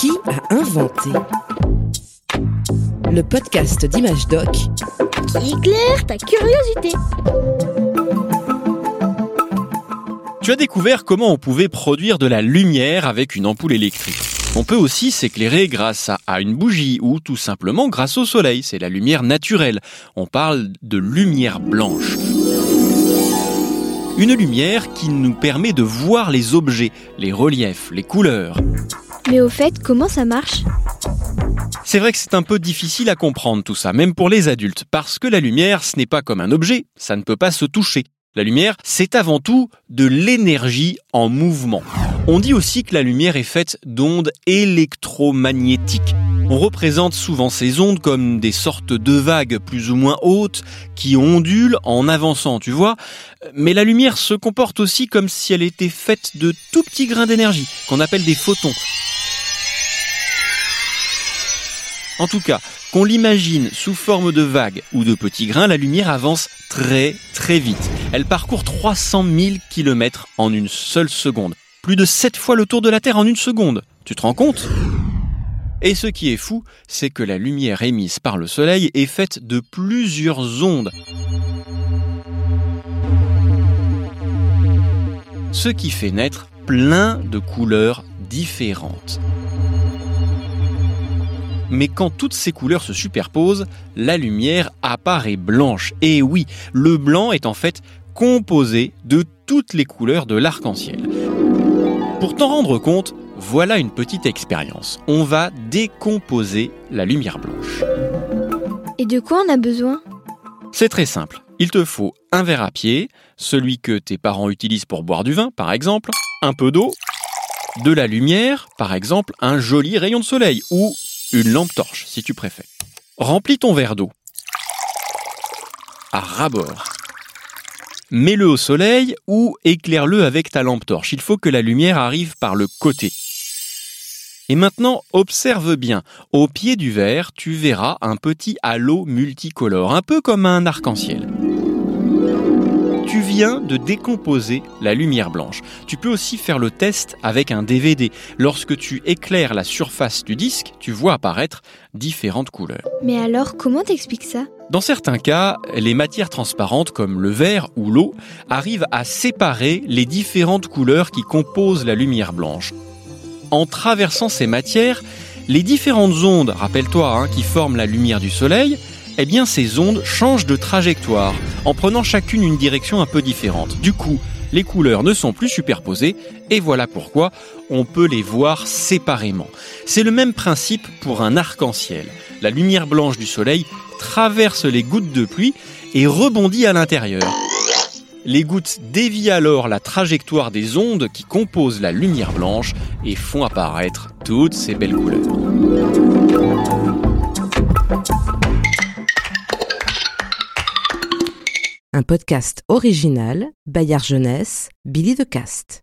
Qui a inventé Le podcast d'Image Doc qui éclaire ta curiosité. Tu as découvert comment on pouvait produire de la lumière avec une ampoule électrique. On peut aussi s'éclairer grâce à une bougie ou tout simplement grâce au soleil. C'est la lumière naturelle. On parle de lumière blanche. Une lumière qui nous permet de voir les objets, les reliefs, les couleurs. Mais au fait, comment ça marche? C'est vrai que c'est un peu difficile à comprendre tout ça, même pour les adultes, parce que la lumière, ce n'est pas comme un objet, ça ne peut pas se toucher. La lumière, c'est avant tout de l'énergie en mouvement. On dit aussi que la lumière est faite d'ondes électromagnétiques. On représente souvent ces ondes comme des sortes de vagues plus ou moins hautes qui ondulent en avançant, tu vois. Mais la lumière se comporte aussi comme si elle était faite de tout petits grains d'énergie qu'on appelle des photons. En tout cas, qu'on l'imagine sous forme de vagues ou de petits grains, la lumière avance très très vite. Elle parcourt 300 000 km en une seule seconde. Plus de 7 fois le tour de la Terre en une seconde. Tu te rends compte? Et ce qui est fou, c'est que la lumière émise par le Soleil est faite de plusieurs ondes. Ce qui fait naître plein de couleurs différentes. Mais quand toutes ces couleurs se superposent, la lumière apparaît blanche. Et oui, le blanc est en fait composé de toutes les couleurs de l'arc-en-ciel. Pour t'en rendre compte, voilà une petite expérience. On va décomposer la lumière blanche. Et de quoi on a besoin? C'est très simple. Il te faut un verre à pied, celui que tes parents utilisent pour boire du vin par exemple, un peu d'eau, de la lumière, par exemple un joli rayon de soleil ou une lampe torche si tu préfères. Remplis ton verre d'eau à ras-bord. Mets-le au soleil ou éclaire-le avec ta lampe torche. Il faut que la lumière arrive par le côté. Et maintenant, observe bien. Au pied du verre, tu verras un petit halo multicolore, un peu comme un arc-en-ciel tu viens de décomposer la lumière blanche. Tu peux aussi faire le test avec un DVD. Lorsque tu éclaires la surface du disque, tu vois apparaître différentes couleurs. Mais alors, comment t'expliques ça? Dans certains cas, les matières transparentes comme le verre ou l'eau arrivent à séparer les différentes couleurs qui composent la lumière blanche. En traversant ces matières, les différentes ondes, rappelle-toi, hein, qui forment la lumière du soleil, eh bien ces ondes changent de trajectoire en prenant chacune une direction un peu différente. Du coup, les couleurs ne sont plus superposées et voilà pourquoi on peut les voir séparément. C'est le même principe pour un arc-en-ciel. La lumière blanche du soleil traverse les gouttes de pluie et rebondit à l'intérieur. Les gouttes dévient alors la trajectoire des ondes qui composent la lumière blanche et font apparaître toutes ces belles couleurs. un podcast original Bayard Jeunesse, Billy de Cast.